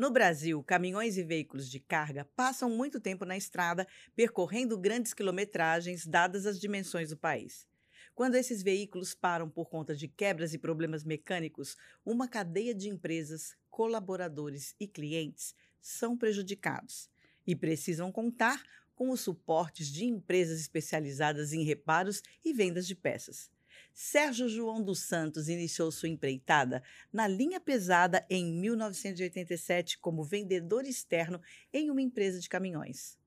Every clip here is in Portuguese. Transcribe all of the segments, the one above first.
No Brasil, caminhões e veículos de carga passam muito tempo na estrada, percorrendo grandes quilometragens, dadas as dimensões do país. Quando esses veículos param por conta de quebras e problemas mecânicos, uma cadeia de empresas, colaboradores e clientes são prejudicados e precisam contar com os suportes de empresas especializadas em reparos e vendas de peças. Sérgio João dos Santos iniciou sua empreitada na linha pesada em 1987 como vendedor externo em uma empresa de caminhões.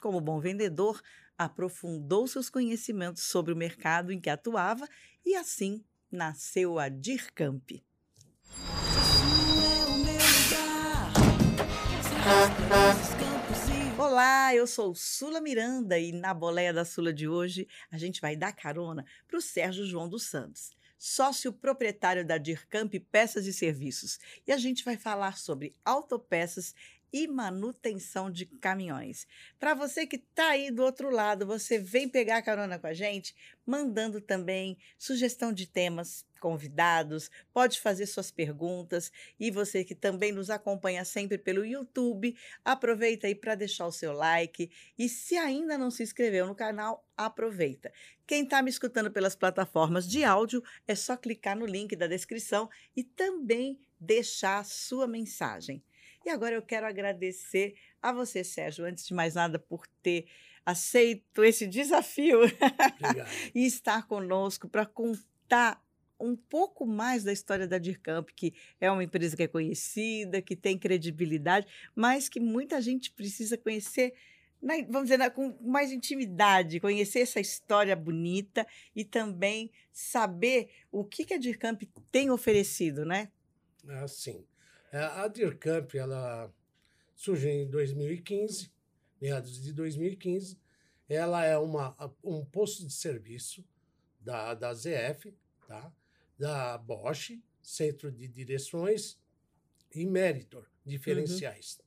Como bom vendedor, aprofundou seus conhecimentos sobre o mercado em que atuava e assim nasceu a DIRCAMP. Olá, eu sou Sula Miranda e na boleia da Sula de hoje a gente vai dar carona para o Sérgio João dos Santos, sócio proprietário da Dircamp Peças e Serviços. E a gente vai falar sobre autopeças e manutenção de caminhões. Para você que está aí do outro lado, você vem pegar carona com a gente, mandando também sugestão de temas, convidados, pode fazer suas perguntas e você que também nos acompanha sempre pelo YouTube, aproveita aí para deixar o seu like e se ainda não se inscreveu no canal, aproveita. Quem está me escutando pelas plataformas de áudio, é só clicar no link da descrição e também deixar sua mensagem. E agora eu quero agradecer a você, Sérgio, antes de mais nada, por ter aceito esse desafio e estar conosco para contar um pouco mais da história da Dircamp, que é uma empresa que é conhecida, que tem credibilidade, mas que muita gente precisa conhecer, na, vamos dizer, na, com mais intimidade, conhecer essa história bonita e também saber o que, que a Dircamp tem oferecido, né? Ah, sim. É, a DIRCAMP ela surgiu em 2015, meados de 2015. Ela é uma, um posto de serviço da, da ZF, tá? da Bosch, Centro de Direções e Meritor, diferenciais.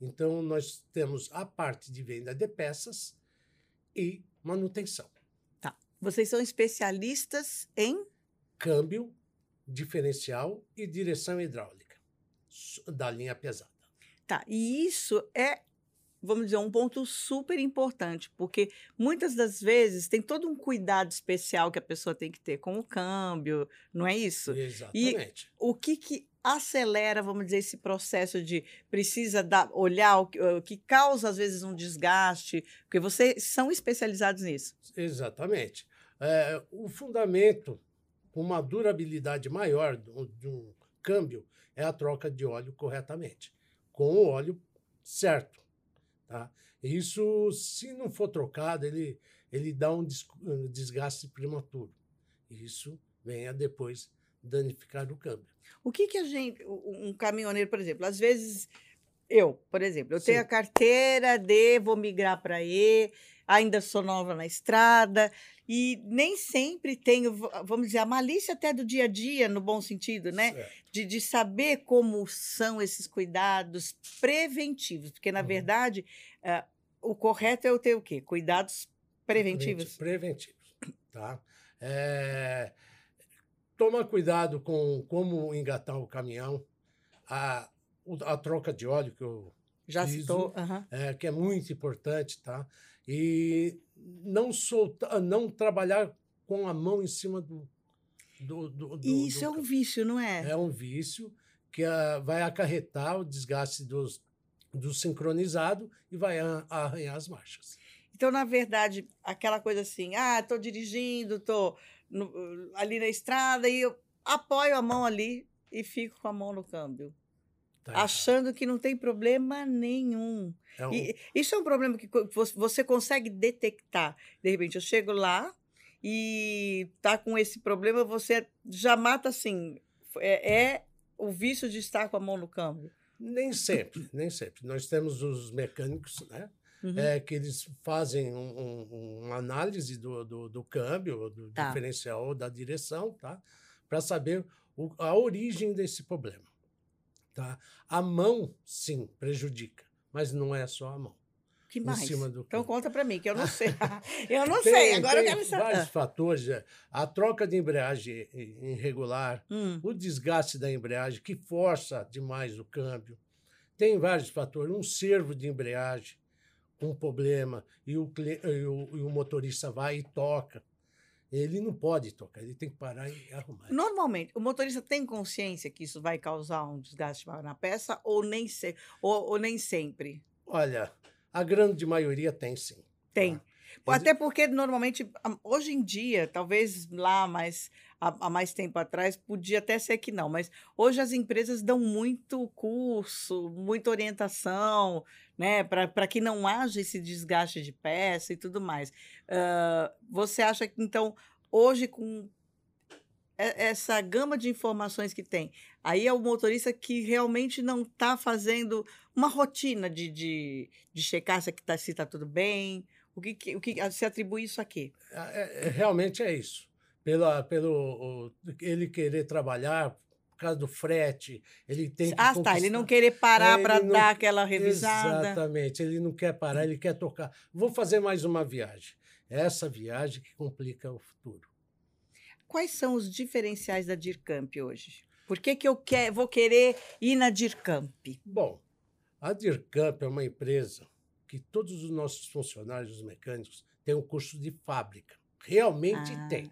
Uhum. Então, nós temos a parte de venda de peças e manutenção. Tá. Vocês são especialistas em? Câmbio, diferencial e direção hidráulica da linha pesada. Tá, e isso é, vamos dizer, um ponto super importante, porque muitas das vezes tem todo um cuidado especial que a pessoa tem que ter com o câmbio, não é isso? Exatamente. E o que que acelera, vamos dizer, esse processo de precisa dar, olhar o que, o que causa às vezes um desgaste, porque vocês são especializados nisso. Exatamente. É, o fundamento, uma durabilidade maior de um câmbio, é a troca de óleo corretamente, com o óleo certo. Tá? Isso, se não for trocado, ele, ele dá um desgaste prematuro. Isso venha depois danificar o câmbio. O que, que a gente, um caminhoneiro, por exemplo, às vezes eu, por exemplo, eu Sim. tenho a carteira de vou migrar para E, ainda sou nova na estrada e nem sempre tenho, vamos dizer, a malícia até do dia a dia, no bom sentido, né? De, de saber como são esses cuidados preventivos, porque, na uhum. verdade, uh, o correto é eu ter o quê? Cuidados preventivos. Preventivos, tá? É, toma cuidado com como engatar o caminhão, a, a troca de óleo que eu já citou, uhum. é, que é muito importante, tá? E não soltar, não trabalhar com a mão em cima do. do, do, do Isso do, é um vício, não é? É um vício que uh, vai acarretar o desgaste dos, do sincronizado e vai arranhar as marchas. Então, na verdade, aquela coisa assim, ah, estou dirigindo, estou ali na estrada e eu apoio a mão ali e fico com a mão no câmbio. Tá achando que não tem problema nenhum. É um... E isso é um problema que você consegue detectar. De repente, eu chego lá e tá com esse problema, você já mata assim. É, é o vício de estar com a mão no câmbio. Nem sempre, nem sempre. Nós temos os mecânicos, né? Uhum. É, que eles fazem um, um, uma análise do, do, do câmbio, do tá. diferencial, da direção, tá? Para saber o, a origem desse problema. Tá? A mão, sim, prejudica, mas não é só a mão. Que mais? então conta para mim, que eu não sei. eu não tem, sei, agora eu quero saber. vários fatores. É, a troca de embreagem irregular, hum. o desgaste da embreagem, que força demais o câmbio. Tem vários fatores. Um servo de embreagem com problema e o, e o, e o motorista vai e toca. Ele não pode tocar, ele tem que parar e arrumar. Normalmente, o motorista tem consciência que isso vai causar um desgaste maior na peça ou nem, se, ou, ou nem sempre? Olha, a grande maioria tem sim. Tem. Tá? Até porque, normalmente, hoje em dia, talvez lá mais, há, mais tempo atrás, podia até ser que não, mas hoje as empresas dão muito curso, muita orientação, né, para que não haja esse desgaste de peça e tudo mais. Uh, você acha que, então, hoje, com essa gama de informações que tem, aí é o motorista que realmente não está fazendo uma rotina de, de, de checar se está tá tudo bem, o que, o que se atribui isso a quê? É, é, realmente é isso. Pela, pelo ele querer trabalhar, por causa do frete, ele tem que. Ah, tá. Ele não querer parar é, para dar aquela revisada. Exatamente. Ele não quer parar, ele quer tocar. Vou fazer mais uma viagem. É essa viagem que complica o futuro. Quais são os diferenciais da DIRCAMP hoje? Por que, que eu quer, vou querer ir na DIRCAMP? Bom, a DIRCAMP é uma empresa que todos os nossos funcionários mecânicos têm um curso de fábrica. Realmente ah. tem.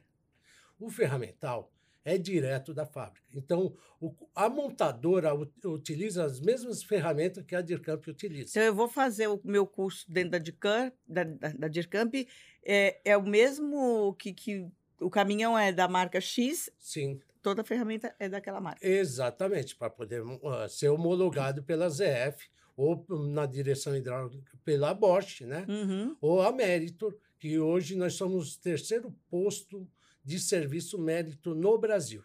O ferramental é direto da fábrica. Então, o, a montadora utiliza as mesmas ferramentas que a DIRCAMP utiliza. Então, eu vou fazer o meu curso dentro da DIRCAMP, da, da, da DIRCAMP é, é o mesmo que, que o caminhão é da marca X? Sim. Toda a ferramenta é daquela marca. Exatamente, para poder uh, ser homologado pela ZF ou na direção hidráulica pela Bosch, né? Uhum. ou a Meritor, que hoje nós somos o terceiro posto de serviço mérito no Brasil.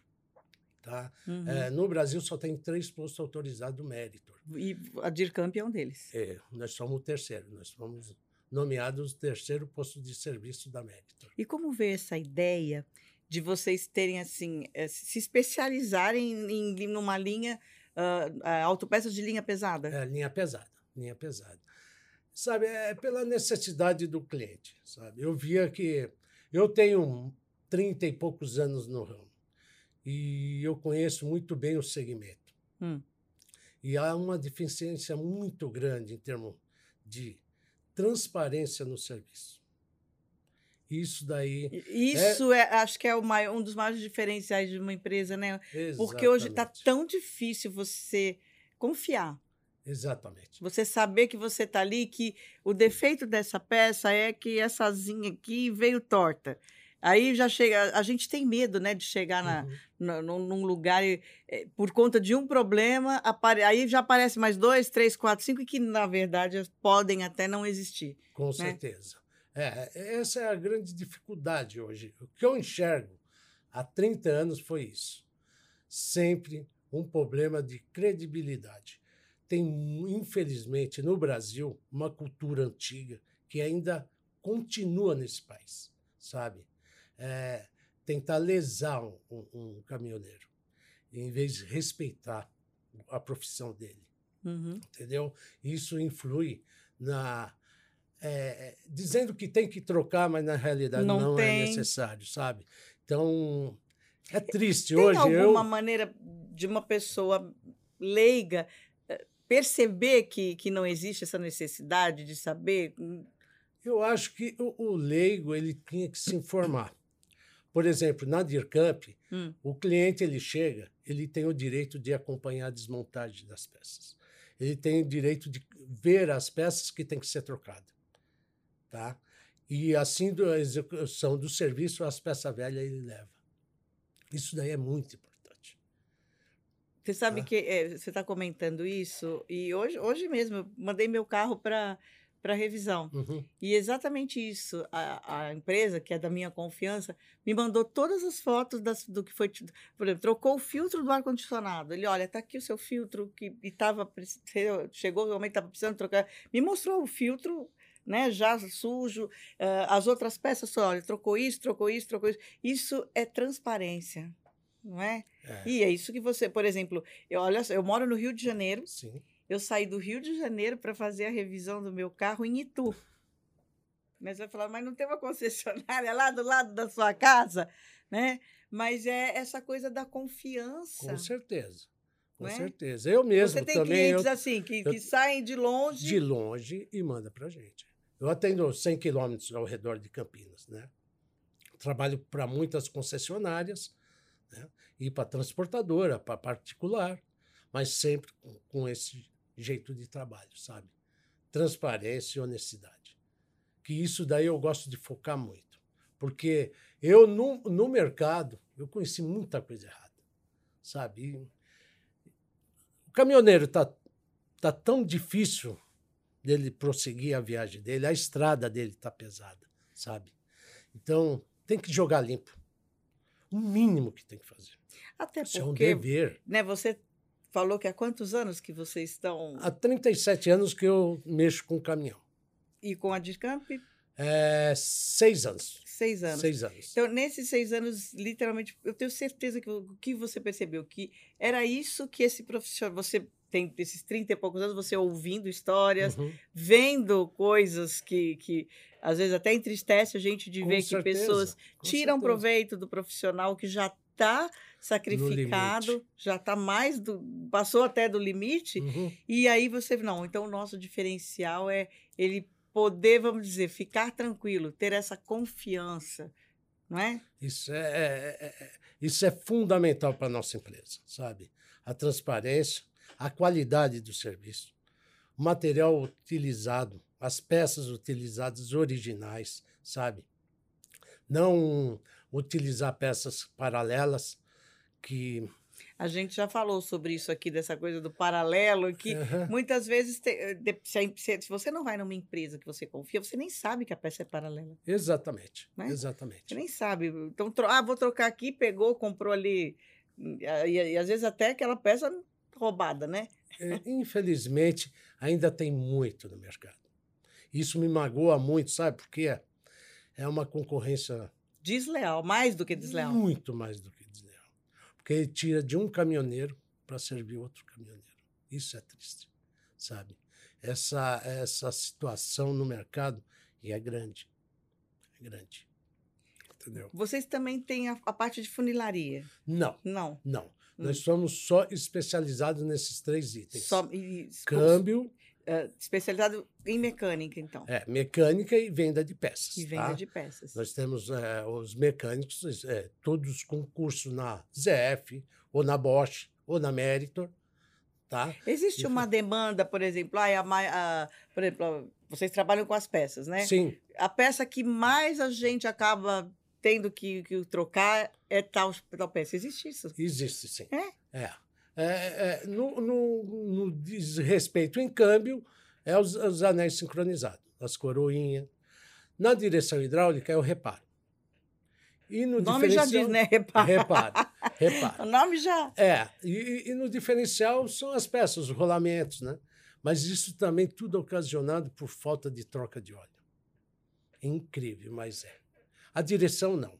Tá? Uhum. É, no Brasil só tem três postos autorizados Meritor. E a DIRCAMP é um deles. É, nós somos o terceiro, nós fomos nomeados o terceiro posto de serviço da Meritor. E como vê essa ideia de vocês terem assim, eh, se especializarem em, em numa linha uh, autopeças de linha pesada? É, linha pesada, linha pesada. Sabe, é pela necessidade do cliente, sabe? Eu via que eu tenho 30 e poucos anos no ramo e eu conheço muito bem o segmento. Hum. E há uma deficiência muito grande em termos de transparência no serviço. Isso daí. Isso é, é acho que é maior, um dos maiores diferenciais de uma empresa, né? Exatamente. Porque hoje está tão difícil você confiar. Exatamente. Você saber que você está ali, que o defeito dessa peça é que essa asinha aqui veio torta. Aí já chega, a gente tem medo, né, de chegar na, uhum. no, num lugar e, é, por conta de um problema, apare, aí já aparece mais dois, três, quatro, cinco, e que na verdade podem até não existir. Com né? certeza. É, essa é a grande dificuldade hoje. O que eu enxergo há 30 anos foi isso. Sempre um problema de credibilidade. Tem, infelizmente, no Brasil, uma cultura antiga que ainda continua nesse país, sabe? É, tentar lesar um, um, caminhoneiro, em vez de respeitar a profissão dele. Uhum. Entendeu? Isso influi na é, dizendo que tem que trocar, mas na realidade não, não é necessário, sabe? Então, é triste tem hoje. Tem alguma eu... maneira de uma pessoa leiga eh, perceber que, que não existe essa necessidade de saber? Eu acho que o, o leigo ele tinha que se informar. Por exemplo, na DIRCAMP, hum. o cliente ele chega, ele tem o direito de acompanhar a desmontagem das peças. Ele tem o direito de ver as peças que têm que ser trocadas tá? E assim da execução do serviço, as peças velhas ele leva. Isso daí é muito importante. Você sabe tá? que é, você está comentando isso e hoje, hoje mesmo eu mandei meu carro para para revisão. Uhum. E exatamente isso. A, a, empresa, que é da minha confiança, me mandou todas as fotos das, do que foi. Por exemplo, trocou o filtro do ar-condicionado. Ele, olha, está aqui o seu filtro que estava. Chegou, realmente estava precisando trocar. Me mostrou o filtro né, já sujo, uh, as outras peças, olha, trocou isso, trocou isso, trocou isso. Isso é transparência, não é? é. E é isso que você, por exemplo, eu, olha, eu moro no Rio de Janeiro. Sim. Eu saí do Rio de Janeiro para fazer a revisão do meu carro em Itu. Mas vai falar, mas não tem uma concessionária lá do lado da sua casa, né? Mas é essa coisa da confiança. Com certeza. Com é? certeza. Eu mesmo Você tem também. clientes eu- assim, que, eu- que saem de longe. de longe e manda para gente. Eu atendo 100 quilômetros ao redor de Campinas, né? Trabalho para muitas concessionárias né? e para transportadora, para particular, mas sempre com, com esse jeito de trabalho, sabe? Transparência e honestidade. Que isso daí eu gosto de focar muito, porque eu no, no mercado eu conheci muita coisa errada, sabe? E o caminhoneiro tá tá tão difícil dele prosseguir a viagem dele, a estrada dele tá pesada, sabe? Então, tem que jogar limpo. O mínimo que tem que fazer. Até Isso é um porque, dever. né, você falou que há quantos anos que vocês estão Há 37 anos que eu mexo com caminhão. e com a Discamp? É, seis anos. Seis anos. Seis anos. Então, nesses seis anos, literalmente, eu tenho certeza que o que você percebeu que era isso que esse profissional, você tem esses 30 e poucos anos, você ouvindo histórias, Uhum. vendo coisas que, que às vezes até entristece a gente de Com ver que certeza, pessoas com tiram certeza. proveito do profissional que já está sacrificado, já está mais do. passou até do limite, Uhum. e aí você. Não, então o nosso diferencial é ele poder, vamos dizer, ficar tranquilo, ter essa confiança, não é? Isso é, é- é- é- isso é fundamental para a nossa empresa, sabe? A transparência, a qualidade do serviço, o material utilizado, as peças utilizadas originais, sabe? Não utilizar peças paralelas que. A gente já falou sobre isso aqui, dessa coisa do paralelo, que Aham. muitas vezes, te- eh, de- se, se- você não vai numa empresa que você confia, você nem sabe que a peça é paralela. Exatamente. Né? Exatamente. Você nem sabe. Então, tro- ah, vou trocar aqui, pegou, comprou ali. E, e- e às vezes até aquela peça roubada, né? É, infelizmente, ainda tem muito no mercado. Isso me magoa muito, sabe por quê? É uma concorrência Desleal, mais do que desleal. muito mais do que desleal. Porque ele tira de um caminhoneiro para servir outro caminhoneiro. Isso é triste, sabe? Essa, essa situação no mercado e é grande. É grande. Entendeu? Vocês também têm a, a parte de funilaria. Não, Não. não. Hum. Nós somos só especializados nesses três itens. Só, e, Câmbio, eh, especializado em mecânica, então. é, mecânica e venda de peças. E venda tá? de peças. Nós temos é, os mecânicos, é, todos com curso na ZF, ou na Bosch, ou na Meritor, tá? Existe uma demanda, por exemplo, a, mai- a- por exemplo, a- vocês trabalham com as peças, né? Sim, A peça que mais a gente acaba tendo que, que trocar é tal, tal peça. Existe isso? existe sim. É? É. É, é, no, no, no diz respeito em câmbio, é os, os anéis sincronizados, as coroinhas. Na direção hidráulica é o reparo. E no O nome já diz, né? Repara. Reparo, reparo. O nome já. É, e, e no diferencial são as peças, os rolamentos, né? Mas isso também tudo ocasionado por falta de troca de óleo. É incrível, mas é. A direção não.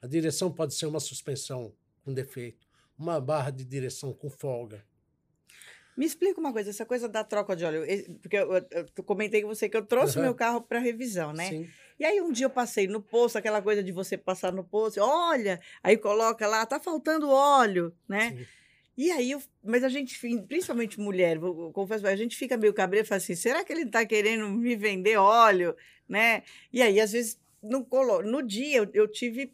A direção pode ser uma suspensão com defeito, uma barra de direção com folga. Me explica uma coisa, essa coisa da troca de óleo. Porque eu, eu- eu comentei com você que eu trouxe Aham. meu carro para revisão, né? Sim. E aí um dia eu passei no posto, aquela coisa de você passar no posto, olha, aí coloca lá, tá faltando óleo, né? Sim. E aí, eu, mas a gente, principalmente mulher, vou- confesso, a gente fica meio cabreiro e fala assim, será que ele está querendo me vender óleo, né? E aí, às vezes, no, colo- no dia eu, eu tive,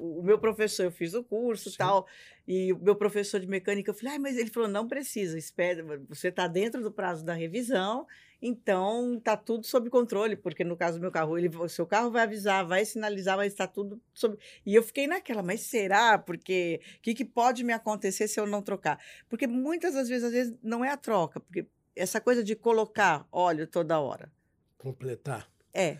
o meu professor, eu fiz o curso e Sim. tal, e o meu professor de mecânica, eu falei, ah, mas ele falou, não precisa, espera, você está dentro do prazo da revisão, então tá tudo sob controle, porque no caso do meu carro, ele, o seu carro vai avisar, vai sinalizar, mas está tudo sob e eu fiquei naquela, mas será? Porque o que, que pode me acontecer se eu não trocar? Porque muitas das vezes, às vezes, não é a troca, porque essa coisa de colocar óleo toda hora. Completar. É,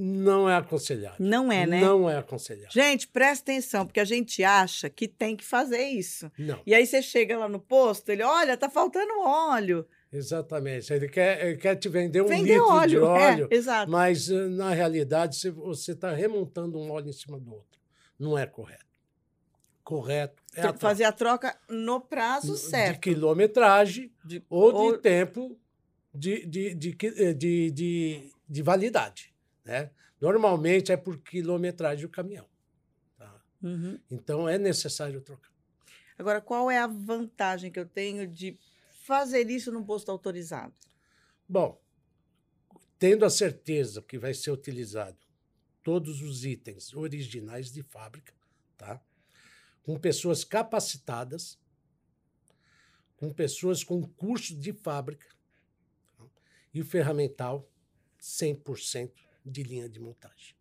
Não é aconselhável. não é, né? Não é aconselhável. Gente, presta atenção, porque a gente acha que tem que fazer isso. Não, E aí você chega lá no posto, ele, olha, tá faltando óleo. exatamente. Ele quer, ele quer te vender um Vender litro óleo. de óleo, É, mas eh, na realidade você- está remontando um óleo em cima do outro. Não é correto. Correto é Tem que fazer a troca no prazo troca. de certo. quilometragem De- ou de ou- tempo de, de, de, eh, de, de, de validade. Né? Normalmente é por quilometragem do caminhão. tá? Uhum. Então é necessário trocar. Agora, qual é a vantagem que eu tenho de fazer isso num posto autorizado? Bom, tendo a certeza que vai ser utilizado todos os itens originais de fábrica, tá? Com pessoas capacitadas, com pessoas com curso de fábrica tá? e o ferramental 100% de linha de montagem.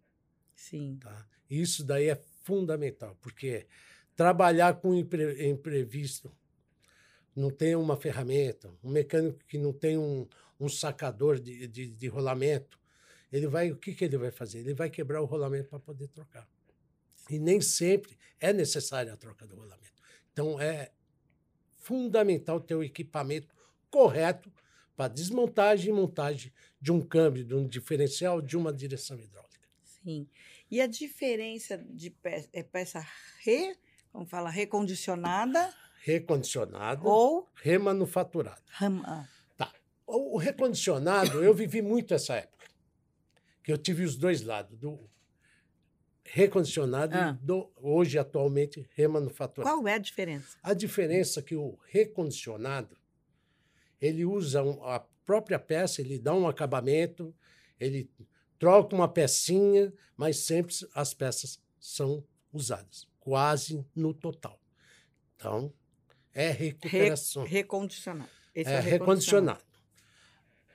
Sim. Tá? Isso daí é fundamental, porque trabalhar com impre imprevisto, não tem uma ferramenta, um mecânico que não tem um, um sacador de, de, de rolamento, ele vai, o que, que ele vai fazer? Ele vai quebrar o rolamento para poder trocar. E nem sempre é necessária a troca do rolamento. Então é fundamental ter o equipamento correto para desmontagem e montagem de um câmbio, de um diferencial, de uma direção hidráulica. Sim. E a diferença de peça, é peça re, como fala, recondicionada Recondicionado ou remanufaturado. ram- ah, Tá. O, o recondicionado, eu vivi muito essa época. Que eu tive os dois lados, do recondicionado Ah. e do hoje, atualmente, remanufaturado. Qual é a diferença? A diferença é que o recondicionado, ele usa um- a própria peça, ele dá um acabamento, ele troca uma pecinha, mas sempre as peças são usadas, quase no total. Então, é recuperação. Recondicionado. Esse é o recondicionado.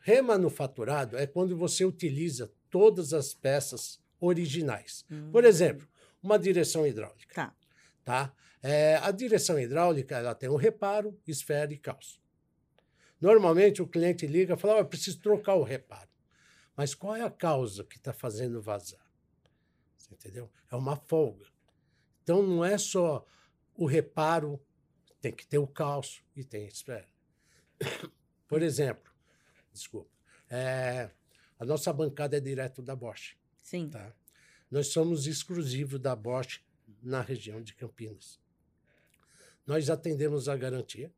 Remanufaturado é quando você utiliza todas as peças originais. Por Hum. exemplo, uma direção hidráulica. Tá. Tá? É, a direção hidráulica ela tem um reparo, esfera e calço. Normalmente o cliente liga e fala: "Ó, eu preciso trocar o reparo. Mas qual é a causa que está fazendo vazar? Você entendeu? É uma folga. Então não é só o reparo, tem que ter o calço e tem a esfera. Por exemplo, desculpa, é, a nossa bancada é direto da Bosch. Sim. Tá? Nós somos exclusivos da Bosch na região de Campinas. Nós atendemos a garantia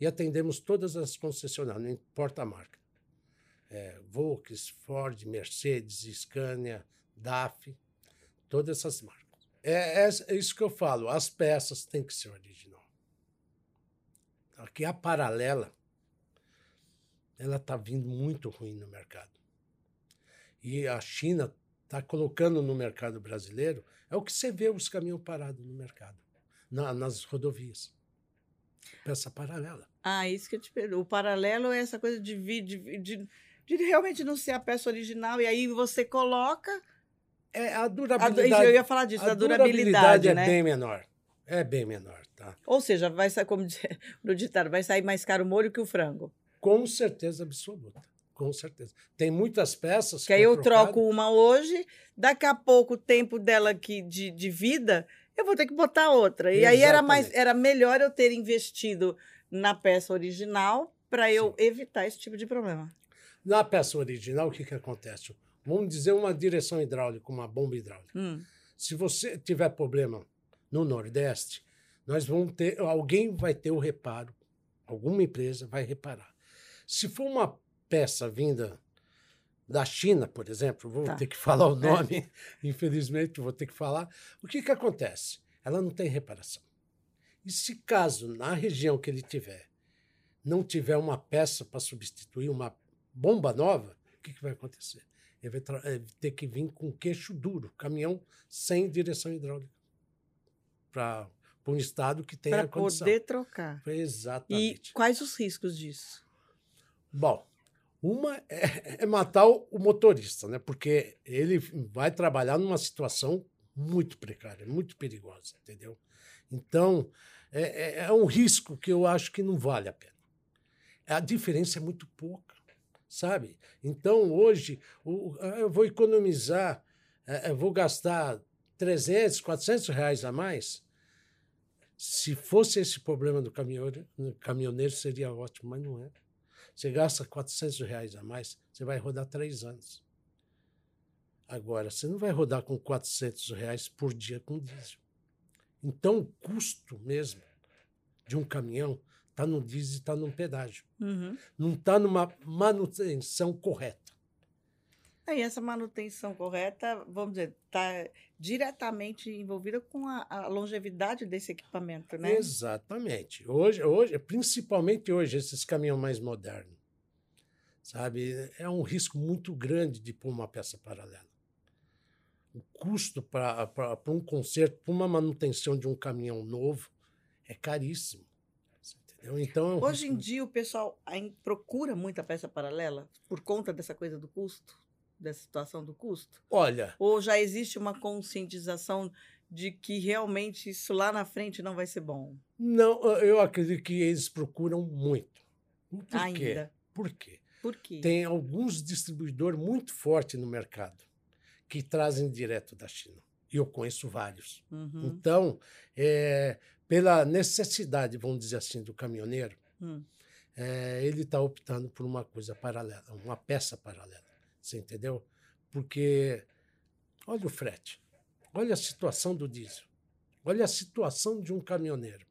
e atendemos todas as concessionárias, não importa a marca. É, Volks, Ford, Mercedes, Scania, DAF, todas essas marcas. É, é- é isso que eu falo, as peças têm que ser original. Aqui a paralela, ela está vindo muito ruim no mercado. E a China está colocando no mercado brasileiro, é o que você vê os caminhões parados no mercado, na- nas rodovias. Peça paralela. Ah, isso que eu te pergunto. O paralelo é essa coisa de, vi- de, de, de realmente não ser a peça original, e aí você coloca. É a A, du- durabilidade. eu ia falar disso, a da durabilidade, é né? bem menor. É bem menor, tá? Ou seja, vai sair, como no ditado, vai sair mais caro o molho que o frango. Com certeza absoluta. Com certeza. Tem muitas peças Que aí é eu trocado- troco uma hoje, daqui a pouco o tempo dela aqui de, de vida, eu vou ter que botar outra. E aí era mais Exatamente. era melhor eu ter investido na peça original para eu evitar esse tipo de problema. Na peça original, o que, que acontece? Vamos dizer uma direção hidráulica, uma bomba hidráulica. Hum, Se você tiver problema no Nordeste, nós vamos ter, alguém vai ter o reparo, alguma empresa vai reparar. Se for uma peça vinda da China, por exemplo, vou Tá. ter que falar o nome, infelizmente vou ter que falar. O que, que acontece? Ela não tem reparação. E se caso na região que ele tiver não tiver uma peça para substituir uma bomba nova, o que, que vai acontecer? Ele vai ter que vir com queixo duro, caminhão sem direção hidráulica, para um estado que tem para poder trocar. E Exatamente. quais os riscos disso? Bom, uma é, é matar o, motorista, né? Porque ele vai trabalhar numa situação muito precária, muito perigosa, entendeu? Então, é, é- é um risco que eu acho que não vale a pena. A diferença é muito pouca, sabe? Então, hoje, o- ah, eu vou economizar, eu vou gastar 300, 400 reais a mais. Se fosse esse problema do caminhoneiro, caminhoneiro seria ótimo, mas não é. Você gasta 400 reais a mais, você vai rodar três anos. Agora, você não vai rodar com 400 reais por dia com diesel. Então, o custo mesmo de um caminhão está no diesel e está no pedágio. Uhum. Não está numa manutenção correta. E essa manutenção correta, vamos dizer, está diretamente envolvida com a, a, longevidade desse equipamento, né? Exatamente. Hoje, hoje, principalmente hoje, esses caminhões mais modernos, sabe, é um risco muito grande de pôr uma peça paralela. O custo para um conserto, para uma manutenção de um caminhão novo, é caríssimo. Então, é Hoje em dia o pessoal procura muita peça paralela por conta dessa coisa do custo? Dessa situação do custo? Olha. Ou já existe uma conscientização de que realmente isso lá na frente não vai ser bom? Não, eu acredito que eles procuram muito. Por Ainda. Quê? Por quê? Por quê? Tem alguns distribuidores muito fortes no mercado que trazem direto da China. E eu conheço vários. Uhum. Então, é, pela necessidade, vamos dizer assim, do caminhoneiro, hum. é, ele está optando por uma coisa paralela, uma peça paralela. Você entendeu? Porque olha o frete, olha a situação do diesel, olha a situação de um caminhoneiro.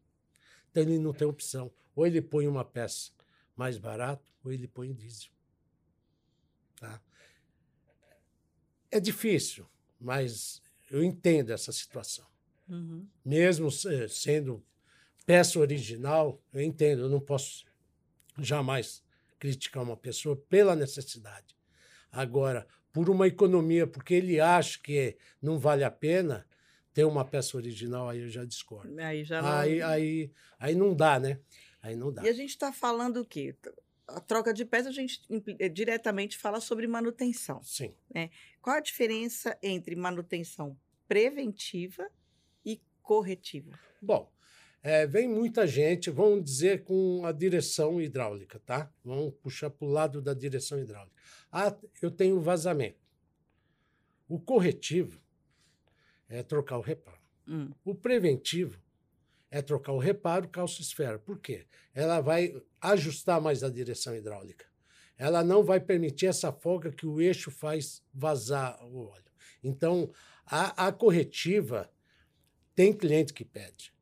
Então ele não tem opção. Ou ele põe uma peça mais barata, ou ele põe diesel. Tá? É difícil, mas eu entendo essa situação. Uhum. Mesmo sendo peça original, eu entendo, eu não posso jamais criticar uma pessoa pela necessidade. Agora, por uma economia, porque ele acha que não vale a pena ter uma peça original, aí eu já discordo. Aí já não... Aí, aí, aí não dá, né? Aí não dá. E a gente está falando o quê? A troca de peça, a gente eh, diretamente fala sobre manutenção. Sim. Né? Qual a diferença entre manutenção preventiva e corretiva? Bom, é, vem muita gente, vamos dizer, com a direção hidráulica, tá? Vamos puxar para o lado da direção hidráulica. Ah, eu tenho vazamento. O corretivo é trocar o reparo. Hum. O preventivo é trocar o reparo calço-esfera. Por quê? Ela vai ajustar mais a direção hidráulica. Ela não vai permitir essa folga que o eixo faz vazar o óleo. Então, a, a corretiva tem cliente que pede.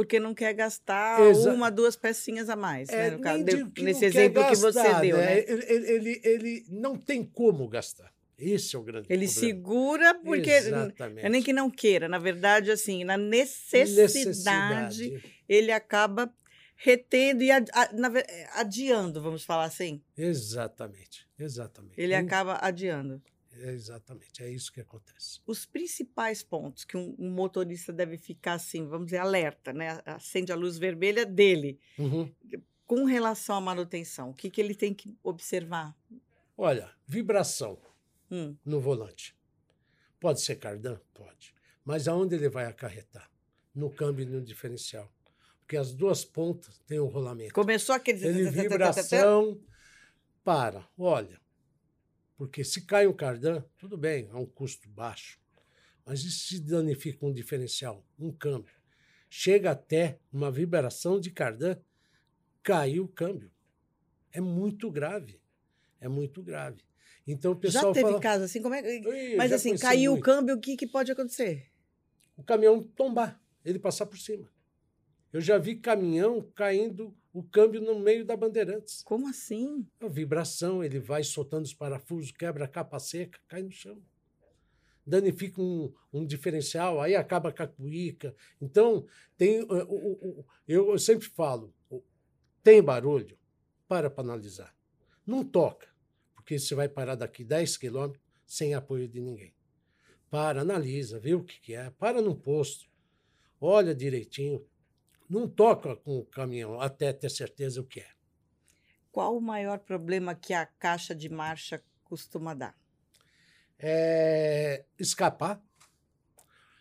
Porque não quer gastar Exa uma, duas pecinhas a mais, é, né? Caso, nesse exemplo gastar, que você deu, né? né? Ele, ele, ele, não tem como gastar. Esse é o grande ele problema. segura porque Exatamente. é nem que não queira, na verdade, assim, na necessidade, necessidade. ele acaba retendo e adiando, vamos falar assim. Exatamente, exatamente. Ele acaba adiando. É exatamente, é isso que acontece. Os principais pontos que um, um, motorista deve ficar assim, vamos dizer, alerta, né? Acende a luz vermelha dele. Uhum. Com relação à manutenção, o que, que ele tem que observar? Olha, vibração hum. no volante. Pode ser cardan? Pode. Mas aonde ele vai acarretar? No câmbio e no diferencial. Porque as duas pontas têm um rolamento. Começou aquele... Ele vibração, para. Olha, porque se cai um cardan, tudo bem, é um custo baixo. Mas e se danifica um diferencial, um câmbio? Chega até uma vibração de cardan, caiu o câmbio. É muito grave. É muito grave. Então o pessoal Já teve fala, caso assim? Como é... Mas assim, caiu muito. o câmbio, o que, que pode acontecer? O caminhão tombar, ele passar por cima. Eu já vi caminhão caindo o câmbio no meio da Bandeirantes. Como assim? A vibração, ele vai soltando os parafusos, quebra a capa seca, cai no chão. Danifica um, um diferencial, aí acaba com a cuíca. Então, tem, eu, eu sempre falo, tem barulho, para para analisar. Não toca, porque você vai parar daqui 10 quilômetros sem apoio de ninguém. Para, analisa, vê o que, que é, para no posto, olha direitinho, não toca com o caminhão até ter certeza o que é. Qual o maior problema que a caixa de marcha costuma dar? É escapar.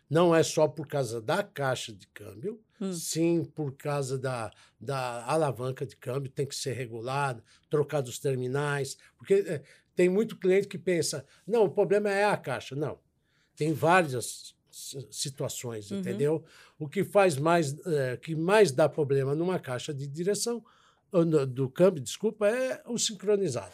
Não é só por causa da caixa de câmbio, hum. sim por causa da, da alavanca de câmbio, tem que ser regulada, trocar dos terminais, porque é, tem muito cliente que pensa, não, o problema é a caixa. Não, tem várias situações, uhum. entendeu? O que faz mais, é, que mais dá problema numa caixa de direção do câmbio, desculpa, é o sincronizado.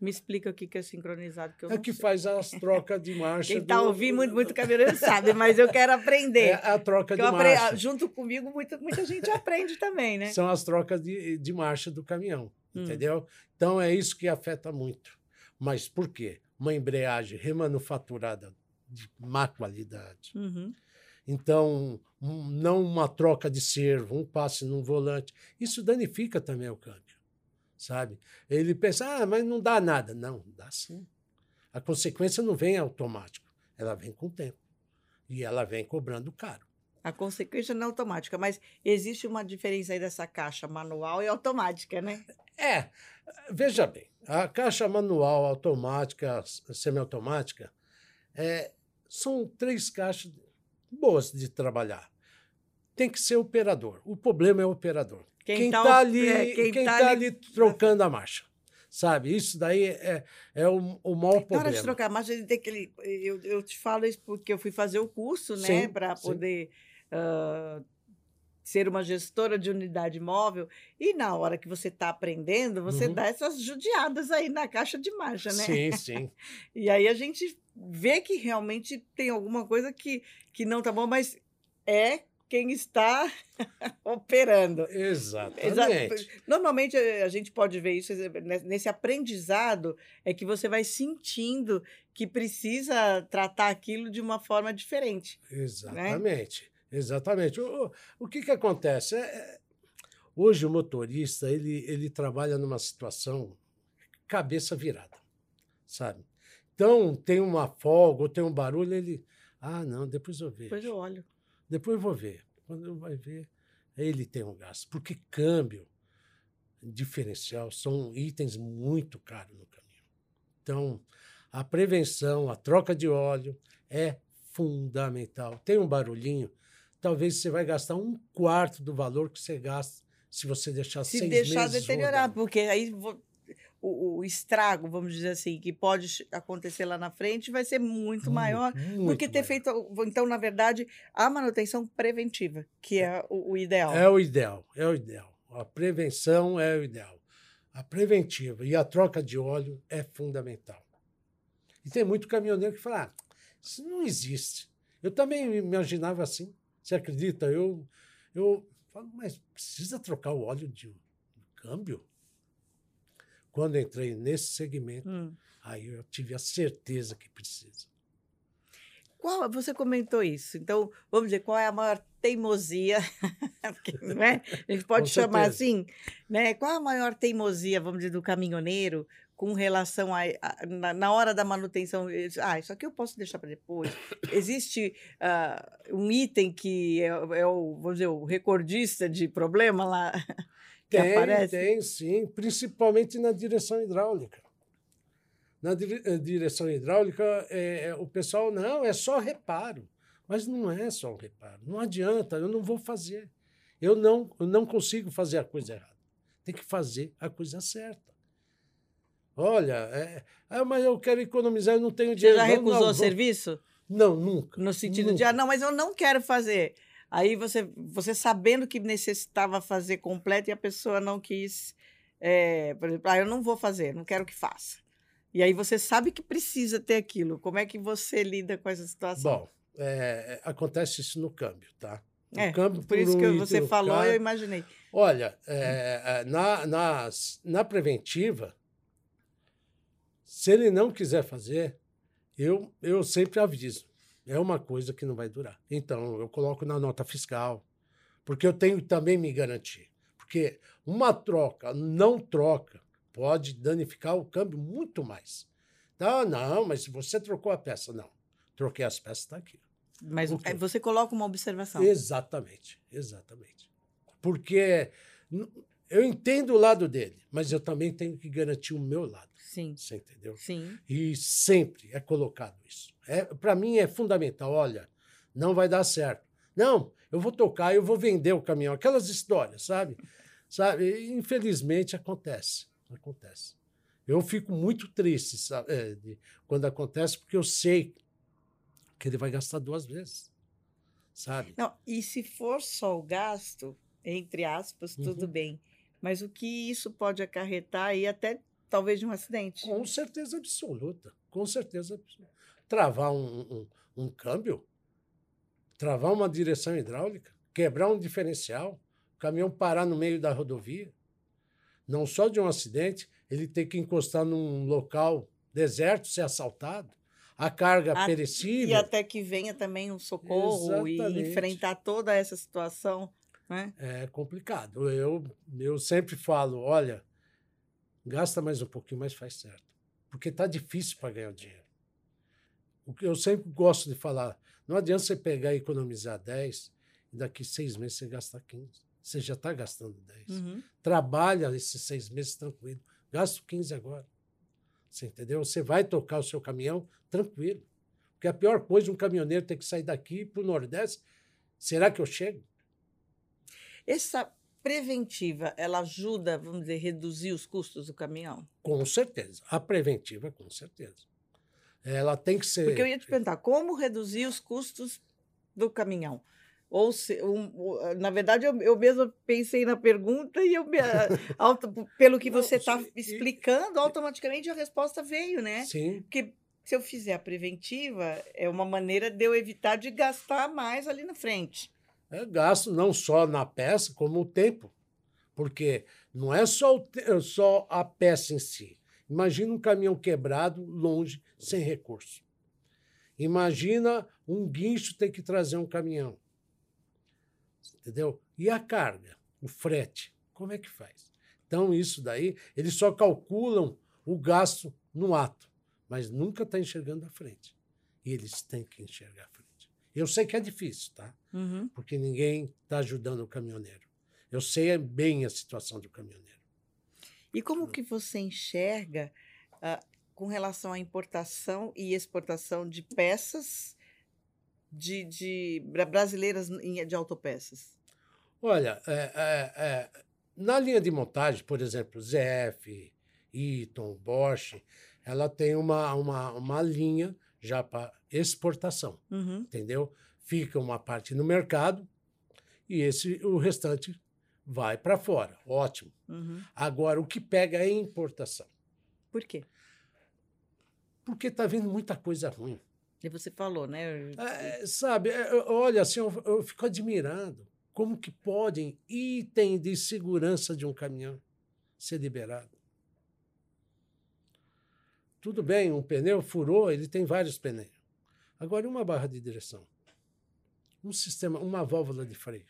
Me explica o que é sincronizado. Que eu é que sei. faz as trocas de marcha. Quem está do... ouvindo muito, muito caminhoneiro sabe, mas eu quero aprender. É a troca de marcha. Junto comigo, muita, muita gente aprende também, né? São as trocas de, de marcha do caminhão, hum. entendeu? Então, é isso que afeta muito. Mas por quê? uma embreagem remanufaturada de má qualidade. Uhum. Então, um- não uma troca de servo, um passe num volante. Isso danifica também o câmbio, sabe? Ele pensa, ah, mas não dá nada. Não, dá sim. A consequência não vem automático, ela vem com o tempo. E ela vem cobrando caro. A consequência não é automática, mas existe uma diferença aí dessa caixa manual e automática, né? É, veja bem, a caixa manual, automática, semiautomática, é, são três caixas boas de trabalhar. Tem que ser operador. O problema é o operador. Quem tá está o- ali, é, quem quem tá tá ali- trocando a marcha. Sabe? Isso daí é, é o, o maior Na hora de problema. trocar a marcha, ele tem aquele. Eu, eu te falo isso porque eu fui fazer o curso, né? Para poder ah, ser uma gestora de unidade móvel. E na hora que você está aprendendo, você Uhum. dá essas judiadas aí na caixa de marcha, né? Sim, sim. E aí a gente vê que realmente tem alguma coisa que, que não tá bom, mas é quem está operando. Exatamente. Normalmente eh, a gente pode ver isso ne- nesse aprendizado é que você vai sentindo que precisa tratar aquilo de uma forma diferente. Exatamente. Exatamente. O, o- que, que acontece? É, é, hoje o motorista ele, ele trabalha numa situação cabeça virada, sabe? Então tem uma folga ou tem um barulho, ele. Ah, não, depois eu vejo. Depois eu olho. Depois eu vou ver. Quando vai ver, ele tem um gasto. Porque câmbio, diferencial, são itens muito caros no caminhão. Então, a prevenção, a troca de óleo é fundamental. Tem um barulhinho, talvez você vai gastar um quarto do valor que você gasta se você deixar Se seis deixar meses deteriorar, rodando. porque aí o, o estrago, vamos dizer assim, que pode acontecer lá na frente vai ser muito maior Muito do que ter maior. feito. Então, na verdade, a manutenção preventiva, que é o, o ideal. É o ideal, é o ideal. A prevenção é o ideal. A preventiva e a troca de óleo é fundamental. E tem muito caminhoneiro que fala: ah, isso não existe. Eu também imaginava assim. Você acredita? Eu, eu falo, mas precisa trocar o óleo de câmbio? Quando entrei nesse segmento, Hum. aí eu tive a certeza que precisa. Qual, você comentou isso, então vamos dizer, qual é a maior teimosia? Né? A gente pode Com chamar certeza. assim, né? Qual a maior teimosia, vamos dizer, do caminhoneiro com relação a, a- na, na hora da manutenção? Ele diz, Ah, isso aqui eu posso deixar para depois. Existe ah, um item que é, é o, vamos dizer, o recordista de problema lá que Tem, aparece? tem, sim, principalmente na direção hidráulica. Na dire- eh, direção hidráulica, é, é, o pessoal, não, é só reparo. Mas não é só um reparo. Não adianta, eu não vou fazer. Eu não, eu não consigo fazer a coisa errada. Tem que fazer a coisa certa. Olha, é, ah, mas eu quero economizar, eu não tenho Você dinheiro. já Não, recusou não, o vou- serviço? Não, nunca. No sentido de, ah, não, mas eu não quero fazer. Aí você, você sabendo que necessitava fazer completo e a pessoa não quis, é, por exemplo, ah, eu não vou fazer, não quero que faça. E aí você sabe que precisa ter aquilo. Como é que você lida com essa situação? Bom, é, acontece isso no câmbio, tá? O é, câmbio por isso um que você no falou, eu imaginei. Olha, é, é, na, nas- na preventiva, se ele não quiser fazer, eu, eu sempre aviso. É uma coisa que não vai durar. Então, eu coloco na nota fiscal, porque eu tenho também me garantir. Porque uma troca, não troca, pode danificar o câmbio muito mais. Não, não, mas você trocou a peça, não. Troquei as peças, está aqui. Mas O é, você coloca uma observação. Exatamente, exatamente. Porque eu entendo o lado dele, mas eu também tenho que garantir o meu lado. Sim, Você entendeu? sim. E sempre é colocado isso. É, Para mim é fundamental. Olha, não vai dar certo. Não, eu vou tocar, eu vou vender o caminhão. Aquelas histórias, sabe? sabe? E, infelizmente acontece. Acontece. Eu fico muito triste sabe, é, de- quando acontece, porque eu sei que ele vai gastar duas vezes. Sabe? Não, e se for só o gasto, entre aspas, tudo Uhum. bem. Mas o que isso pode acarretar aí até talvez de um acidente? Com certeza absoluta. Com certeza absoluta. Travar um, um, um câmbio, travar uma direção hidráulica, quebrar um diferencial, o caminhão parar no meio da rodovia. Não só de um acidente, ele ter que encostar num local deserto, ser assaltado, a carga A- perecível. E até que venha também um socorro e Exatamente. enfrentar toda essa situação, né? É complicado. Eu, eu sempre falo, olha, gasta mais um pouquinho, mas faz certo. Porque tá difícil para ganhar o dinheiro. O que eu sempre gosto de falar, não adianta você pegar e economizar 10 e daqui seis meses você gastar 15. Você já está gastando 10. Uhum. Trabalha esses seis meses tranquilo. Gasta 15 agora. Você entendeu? Você vai tocar o seu caminhão tranquilo. Porque a pior coisa, um caminhoneiro ter que sair daqui para o Nordeste. Será que eu chego? Essa preventiva, ela ajuda, vamos dizer, reduzir os custos do caminhão? Com certeza. A preventiva, com certeza. Ela tem que ser. Porque eu ia te perguntar, como reduzir os custos do caminhão? Ou se, um- na verdade, eu, eu mesma pensei na pergunta e eu me, auto- pelo que Não, você está explicando, automaticamente a resposta veio, né? Sim, Porque se eu fizer a preventiva, é uma maneira de eu evitar de gastar mais ali na frente. É gasto não só na peça, como o tempo. Porque não é só, te- só a peça em si. Imagina um caminhão quebrado, longe, sem recurso. Imagina um guincho ter que trazer um caminhão. Entendeu? E a carga, o frete, como é que faz? Então, isso daí, eles só calculam o gasto no ato, mas nunca está enxergando a frente. E eles têm que enxergar a frente. Eu sei que é difícil, tá? Uhum. porque ninguém está ajudando o caminhoneiro. Eu sei bem a situação do caminhoneiro. E como que você enxerga ah, com relação à importação e exportação de peças de, de bra- brasileiras de autopeças? Olha, é, é, é, na linha de montagem, por exemplo, ZF, Eaton, Bosch, ela tem uma, uma, uma linha já para exportação, Uhum. entendeu? Fica uma parte no mercado e esse o restante vai para fora. Ótimo. Uhum. Agora, o que pega é importação. Por quê? Porque está vindo muita coisa ruim. E você falou, né? É, sabe, é, olha, assim, eu, eu fico admirando como que podem item de segurança de um caminhão ser liberado. Tudo bem, um pneu furou, ele tem vários pneus. Agora, uma barra de direção, um sistema, uma válvula de freio,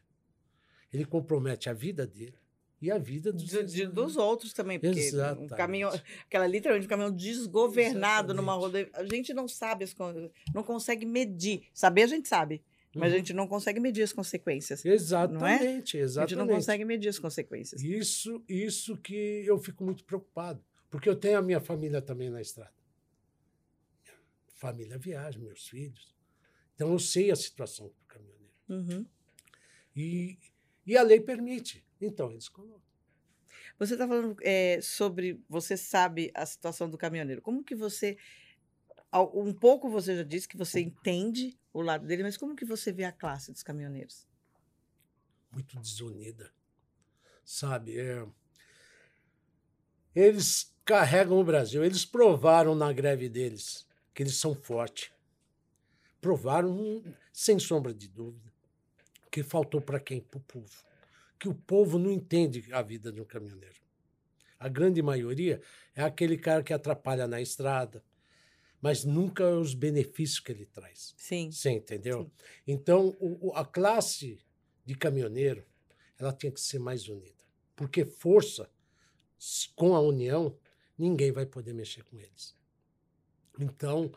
ele compromete a vida dele e a vida dos, De- de- dos outros também, porque um Exatamente. caminhão, aquela literalmente um caminhão desgovernado numa Exatamente. rodovia, a gente não sabe as coisas, não consegue medir. Saber a gente sabe, mas a Uhum. gente não consegue medir as consequências. Exatamente, A exatamente. gente não consegue medir as consequências. Isso, isso que eu fico muito preocupado, porque eu tenho a minha família também na estrada. Família viaja, meus filhos. Então eu sei a situação do caminhoneiro. Uhum. E, e a lei permite. Então eles colocam. Você está falando é, sobre, você sabe a situação do caminhoneiro. Como que você, um pouco você já disse que você entende o lado dele, mas como que você vê a classe dos caminhoneiros? muito desunida. Sabe? é, Eles carregam o Brasil. Eles provaram na greve deles que eles são fortes. Provaram, sem sombra de dúvida, que faltou para quem? Para o povo. Que o povo não entende a vida de um caminhoneiro. A grande maioria é aquele cara que atrapalha na estrada, mas nunca os benefícios que ele traz. Sim. Você entendeu? Sim. Então, o- a classe de caminhoneiro, ela tinha que ser mais unida. Porque força, com a união, ninguém vai poder mexer com eles. Então,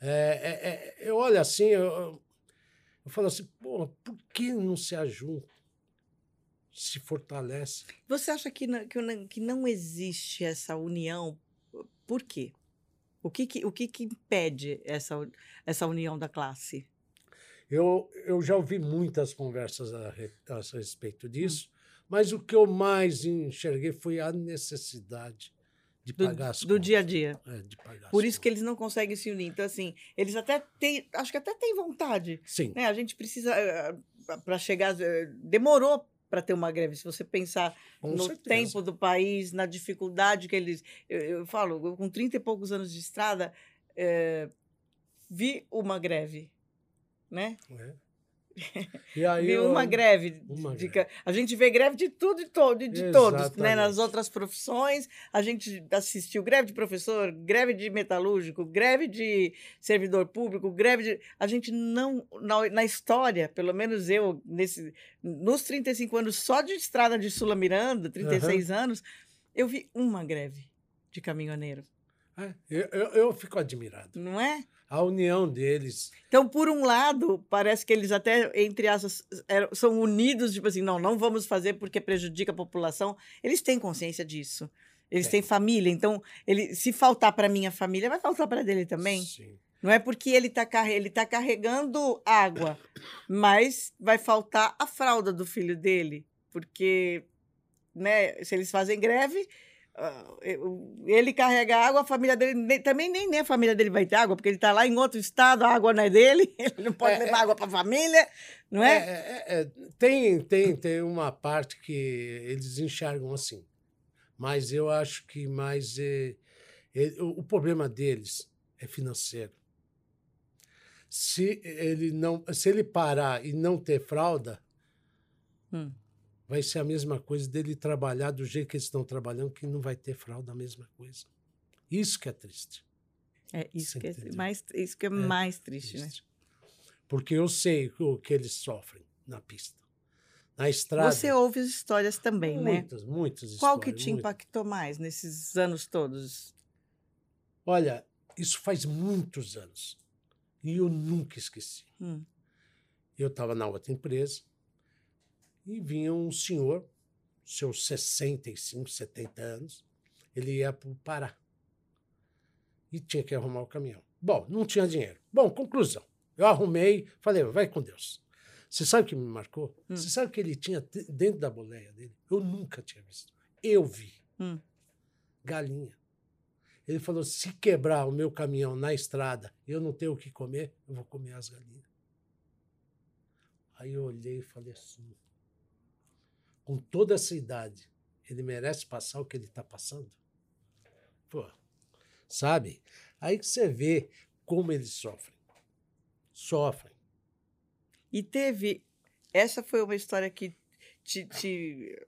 é, é, é, eu olho assim, eu, eu- falo assim, pô, por que não se ajunta? Se fortalece. Você acha que não, que não- que não existe essa união? Por quê? O que, que, o que, que impede essa, essa união da classe? Eu, eu já ouvi muitas conversas a, a respeito disso, mas o que eu mais enxerguei foi a necessidade de Do, pagar as do contas. dia a dia. É, de pagar Por isso que eles não conseguem se unir. Então, assim, eles até têm, acho que até têm vontade. contas. Sim, né? A gente precisa, para chegar, eh, demorou para ter uma greve. Se você pensar com no certeza. tempo do país, na dificuldade que eles. Eu, eu falo, eu, com 30 e poucos anos de estrada, eh, vi uma greve. Né? É. E aí Viu eu- uma greve. uma de greve. A gente vê greve de tudo e todo, de, de todos, né? Nas outras profissões, a gente assistiu greve de professor, greve de metalúrgico, greve de servidor público, greve de. A gente não. Na, na história, pelo menos eu, nesse, nos 35 anos só de estrada de Sula Miranda, 36 anos, eu vi uma greve de caminhoneiro, É, eu, eu, eu fico admirado. não é? A união deles. Então, por um lado, parece que eles até, entre aspas, eram- são unidos, tipo assim, não, não vamos fazer porque prejudica a população. Eles têm consciência disso. Eles Tem. têm família, então, ele, se faltar para minha família, vai faltar para dele também. Sim. Não é porque ele está ele tá carregando água, mas vai faltar a fralda do filho dele, porque né, se eles fazem greve, ele carrega água, a família dele também nem, nem a família dele vai ter água, porque ele está lá em outro estado, a água não é dele, ele não pode É, levar é. água para a família, não é? É, é, é, tem, tem, tem uma parte que eles enxergam assim. Mas eu acho que mais é, é- o, o problema deles é financeiro. Se ele não, se ele parar e não ter fralda, Hum. Vai ser a mesma coisa dele trabalhar do jeito que eles estão trabalhando, que não vai ter fralda, a mesma coisa. Isso que é triste. É isso Você que é, mais, isso que é, mais triste, né? triste. Porque eu sei o que eles sofrem na pista. Na estrada. Você ouve as histórias também, né? Muitas, muitas Qual que histórias, te muitas. impactou mais nesses anos todos? Olha, isso faz muitos anos. E eu nunca esqueci. Hum. Eu estava na outra empresa e vinha um senhor, seus 65, 70 anos, ele ia para o Pará. E tinha que arrumar o caminhão. Bom, não tinha dinheiro. Bom, conclusão. Eu arrumei, falei, vai com Deus. Você sabe o que me marcou? Hum. Você sabe o que ele tinha dentro da boleia dele? Eu nunca tinha visto. Eu vi. Hum. Galinha. Ele falou: se quebrar o meu caminhão na estrada e eu não tenho o que comer, eu vou comer as galinhas. Aí eu olhei e falei assim: com toda essa idade, ele merece passar o que ele está passando? Pô, sabe? Aí que você vê como eles sofrem. Sofrem. E teve. Essa foi uma história que te, te,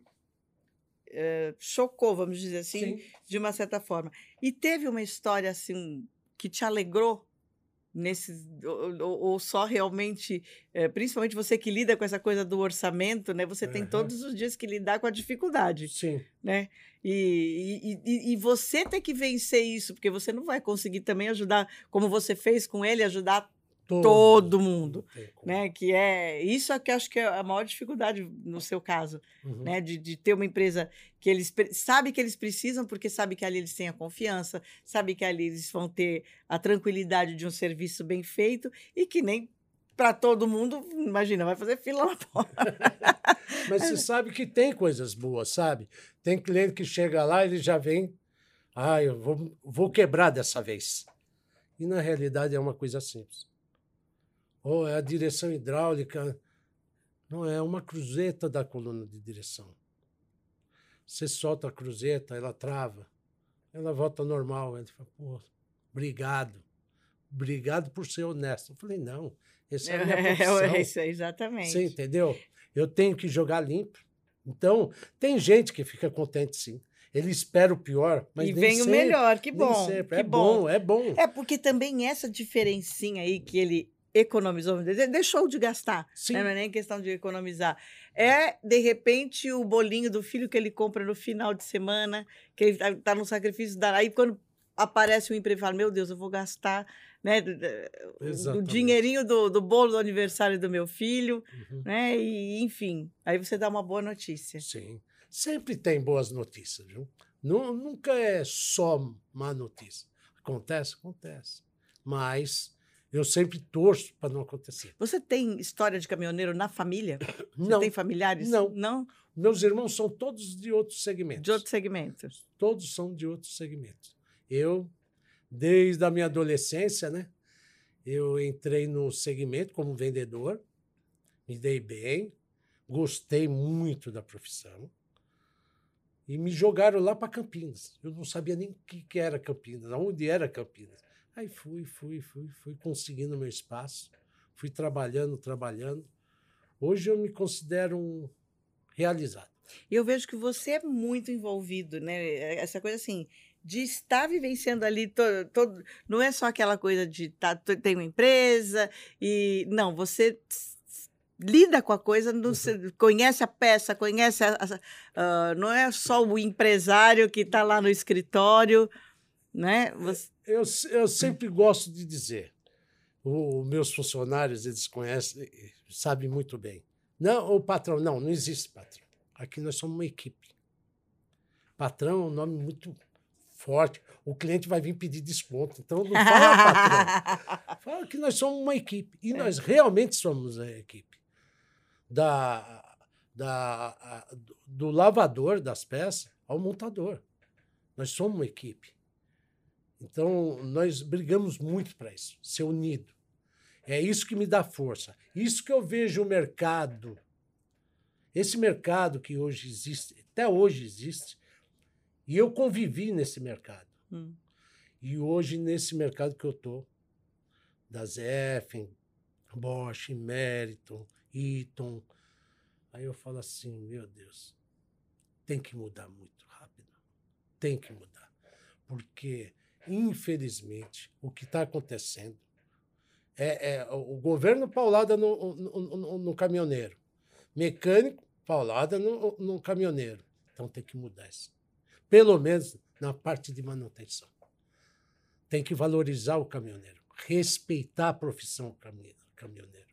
eh, chocou, vamos dizer assim, de uma certa forma. E teve uma história assim que te alegrou nesses ou, ou- só realmente, eh, principalmente você que lida com essa coisa do orçamento, né? Você tem Aham. todos os dias que lidar com a dificuldade, Sim. né? E, e, e- e você tem que vencer isso, porque você não vai conseguir também ajudar, como você fez com ele, ajudar todo mundo, tem como. né? Que é isso é que eu acho que é a maior dificuldade no seu caso, Uhum. né? De, de ter uma empresa que eles sabe que eles precisam, porque sabe que ali eles têm a confiança, sabe que ali eles vão ter a tranquilidade de um serviço bem feito e que nem para todo mundo, imagina, vai fazer fila na porta. Mas você sabe que tem coisas boas, sabe? Tem cliente que chega lá e ele já vem. Ah, eu vou, vou quebrar dessa vez. E na realidade é uma coisa simples. Ou é a direção hidráulica. Não é uma cruzeta da coluna de direção. Você solta a cruzeta, ela trava. Ela volta normal. Ele fala, pô, obrigado. Obrigado por ser honesto. Eu falei, não, essa é a minha profissão. É, isso, exatamente. Você entendeu? Eu tenho que jogar limpo. Então, tem gente que fica contente sim. Ele espera o pior, mas e vem o sempre, melhor, que bom. Que É bom, é bom. É porque também essa diferencinha aí que ele economizou, deixou de gastar. Sim. né? Não é nem questão de economizar. É, de repente, o bolinho do filho que ele compra no final de semana, que ele tá, tá no sacrifício da. Aí quando aparece o emprego, fala: Meu Deus, eu vou gastar né, Exatamente. dinheirinho do, do bolo do aniversário do meu filho, Uhum. né? E, enfim, aí você dá uma boa notícia. Sim. Sempre tem boas notícias, viu? Nu- nunca é só má notícia. Acontece? Acontece. Mas eu sempre torço para não acontecer. Você tem história de caminhoneiro na família? Você Não. tem familiares? Não. Não? Meus irmãos são todos de outros segmentos. De outros segmentos. todos são de outros segmentos. Eu, desde a minha adolescência, né, eu entrei no segmento como vendedor, me dei bem, gostei muito da profissão e me jogaram lá para Campinas. Eu não sabia nem o que, que era Campinas, aonde era Campinas. Aí fui, fui, fui, fui conseguindo meu espaço, fui trabalhando, trabalhando. Hoje eu me considero um realizado. Eu vejo que você é muito envolvido, né? Essa coisa assim, de estar vivenciando ali todo, todo não é só aquela coisa de tá, tem uma empresa e não, você lida com a coisa, não, uhum. conhece a peça, conhece a, a, uh, não é só o empresário que está lá no escritório, né? Você... Eu, eu sempre gosto de dizer, os meus funcionários eles conhecem, sabem muito bem. Não, o patrão, não, não existe patrão. Aqui nós somos uma equipe. Patrão é um nome muito forte. O cliente vai vir pedir desconto. Então não fala patrão. fala que nós somos uma equipe. E é. nós realmente somos a equipe. Da, da, a, do lavador das peças ao montador. Nós somos uma equipe. Então, nós brigamos muito para isso, ser unido. É isso que me dá força. Isso que eu vejo o mercado esse mercado que hoje existe, até hoje existe, e eu convivi nesse mercado. Hum. E hoje, nesse mercado que eu estou, da Zeffen, Bosch, Meriton, Eaton, aí eu falo assim, meu Deus, tem que mudar muito rápido. Tem que mudar. Porque, infelizmente, o que está acontecendo é, é, o governo paulada no, no, no, no caminhoneiro, mecânico paulada no, caminhoneiro. Então tem que mudar isso. Pelo menos na parte de manutenção. Tem que valorizar o caminhoneiro, respeitar a profissão caminhoneiro.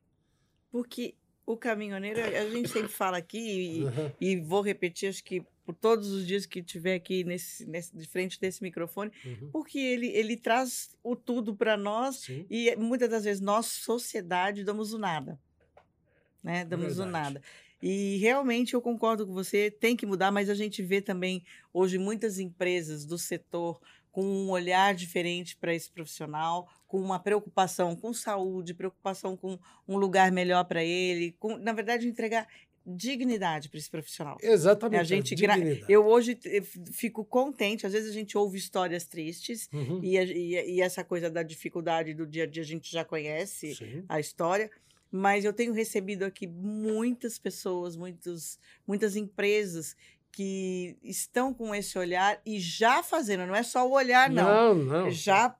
Porque o caminhoneiro, a gente sempre fala aqui, e, uhum. e, vou repetir, acho que por todos os dias que tiver aqui nesse, nesse, de frente desse microfone, uhum. porque ele, ele traz o tudo para nós Sim. e muitas das vezes nós, sociedade, damos o nada. Né? Damos Verdade. o nada. E realmente eu concordo com você, tem que mudar, mas a gente vê também hoje muitas empresas do setor com um olhar diferente para esse profissional, com uma preocupação com saúde, preocupação com um lugar melhor para ele, com, na verdade, entregar dignidade para esse profissional. Exatamente. A gente gra... Eu hoje fico contente, às vezes a gente ouve histórias tristes uhum. e, e, e, essa coisa da dificuldade do dia a dia a gente já conhece Sim. a história, mas eu tenho recebido aqui muitas pessoas, muitos, muitas empresas que estão com esse olhar e já fazendo, não é só o olhar, não. Não, não. Já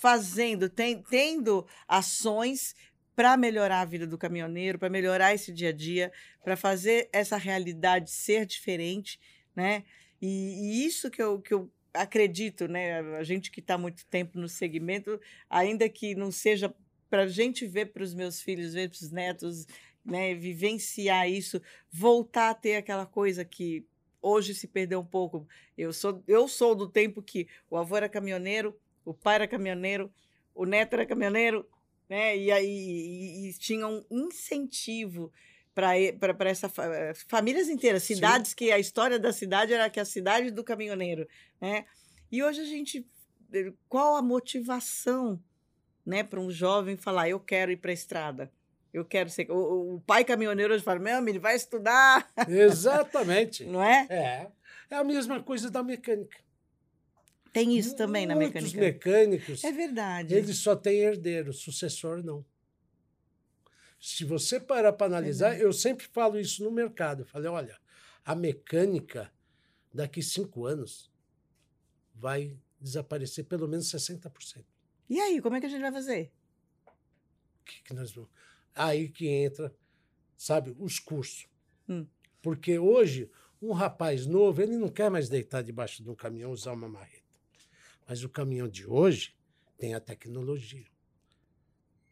fazendo, tem, tendo ações para melhorar a vida do caminhoneiro, para melhorar esse dia a dia, para fazer essa realidade ser diferente, né? E, e, isso que eu, que eu acredito, né? A gente que está muito tempo no segmento, ainda que não seja para a gente ver para os meus filhos, ver para os netos, né, vivenciar isso, voltar a ter aquela coisa que hoje se perdeu um pouco. Eu sou, eu sou do tempo que o avô era caminhoneiro, o pai era caminhoneiro, o neto era caminhoneiro, né? E aí e, e tinha um incentivo para essa eh, famílias inteiras, cidades Sim. que a história da cidade era que a cidade do caminhoneiro, né? E hoje a gente eh, qual a motivação né, para um jovem falar, eu quero ir para a estrada. Eu quero ser. O, o pai caminhoneiro hoje fala, meu, ele vai estudar. Exatamente. Não é? É. É a mesma coisa da mecânica. Tem isso também na mecânica. Muitos mecânicos. É verdade. Eles só têm herdeiro, sucessor não. Se você parar para analisar, eu sempre falo isso no mercado. Eu falei, olha, a mecânica daqui cinco anos vai desaparecer pelo menos 60%. E aí, como é que a gente vai fazer? Que que nós vamos... Aí que entra, sabe, os cursos. Hum. Porque hoje, um rapaz novo, ele não quer mais deitar debaixo de um caminhão usar uma marreta. Mas o caminhão de hoje tem a tecnologia,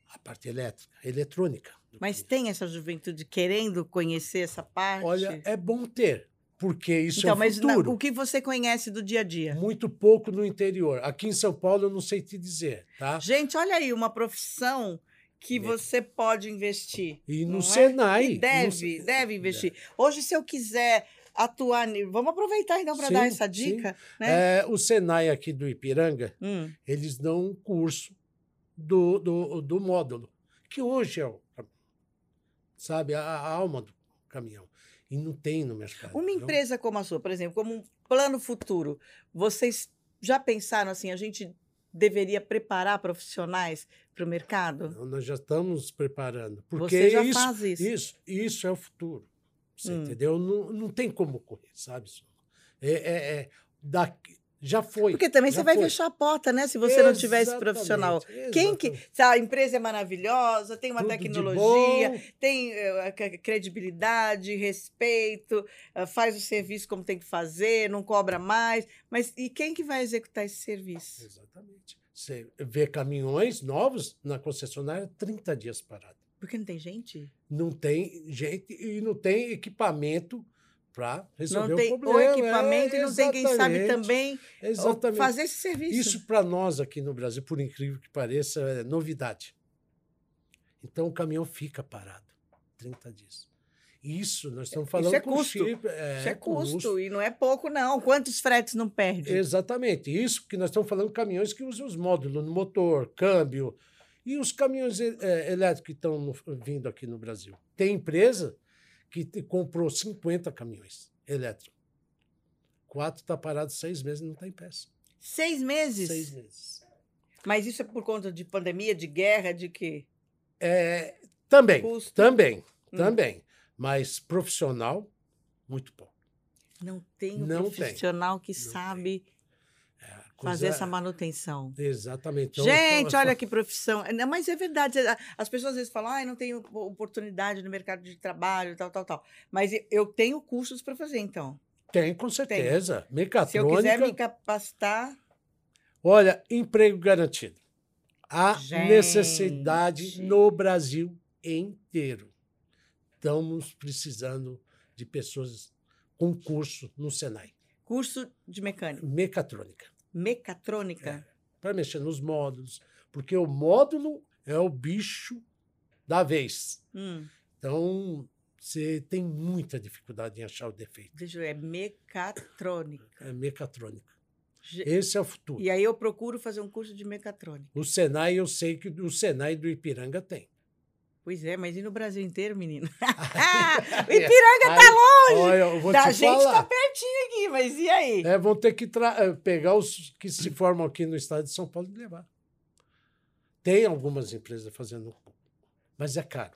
a parte elétrica, a eletrônica. Mas caminhão. tem essa juventude querendo conhecer essa parte? Olha, é bom ter. Porque isso então, é o mas futuro. o que você conhece do dia a dia? Muito pouco no interior. Aqui em São Paulo eu não sei te dizer, tá? Gente, olha aí, uma profissão que você pode investir. E no é? Senai. E deve, no... deve investir. Hoje, se eu quiser atuar. Vamos aproveitar então para dar essa dica. Né? É, o Senai aqui do Ipiranga, hum. eles dão um curso do, do, do módulo, que hoje é o, sabe, a, a alma do caminhão. E não tem no mercado. Uma empresa não? como a sua, por exemplo, como um plano futuro, vocês já pensaram assim, a gente deveria preparar profissionais para o mercado? Então, nós já estamos preparando. Porque Você já isso, faz isso. isso, isso é o futuro. Você Hum. entendeu? Não, não tem como correr, sabe? É, é, é daqui, já foi. Porque também você vai foi. fechar a porta, né? Se você não tiver esse profissional. Exatamente, Quem que. exatamente. se A empresa é maravilhosa, tem uma Tudo tecnologia, tem c- credibilidade, respeito, eh, faz o serviço como tem que fazer, não cobra mais. Mas e quem que vai executar esse serviço? Exatamente. Você vê caminhões novos na concessionária 30 dias parado. Porque não tem gente? Não tem gente e não tem equipamento para resolver Não tem o o problema. equipamento É, e não tem quem sabe também Exatamente. fazer esse serviço. Isso para nós aqui no Brasil, por incrível que pareça, é novidade. Então o caminhão fica parado 30 dias. Isso nós estamos falando é com custo. chip, é, Isso é custo, e não é pouco, não. Quantos fretes não perde? Exatamente. Isso que nós estamos falando caminhões que usam os módulos no motor, câmbio. E os caminhões eh, elétricos que estão no- vindo aqui no Brasil. Tem empresa que te- comprou 50 caminhões elétricos. Quatro está parado seis meses e não está em peça. Seis meses? Seis meses. Mas isso é por conta de pandemia, de guerra, de quê? É, também, Custo. também, Hum. também. Mas profissional, muito pouco. Não tem um Não tem. profissional que Não sabe É, fazer coisa- essa manutenção. Exatamente. Então, Gente, fa- olha que profissão. Não, mas é verdade. a- As pessoas às vezes falam, ah, não tenho oportunidade no mercado de trabalho, tal, tal, tal. Mas eu tenho cursos para fazer, então. Tem, com certeza. Se eu Mecatrônica. quiser me capacitar, Olha, emprego garantido. Há Gente. necessidade no Brasil inteiro. Estamos precisando de pessoas com curso no Senai. curso de mecânica, Mecatrônica. Mecatrônica. Para mexer nos módulos. Porque o módulo é o bicho da vez. Hum, Então, você tem muita dificuldade em achar o defeito. deixa eu ver, é mecatrônica. É mecatrônica. Esse é o futuro. E aí eu procuro fazer um curso de mecatrônica. O Senai, eu sei que o Senai do Ipiranga tem. Pois é, mas e no Brasil inteiro, menino? o Ipiranga tá longe! Olha, eu vou da te gente falar. tá pertinho aqui, mas e aí? É, vão ter que eh, pegar os que se formam aqui no estado de São Paulo e levar. Tem algumas empresas fazendo, mas é caro,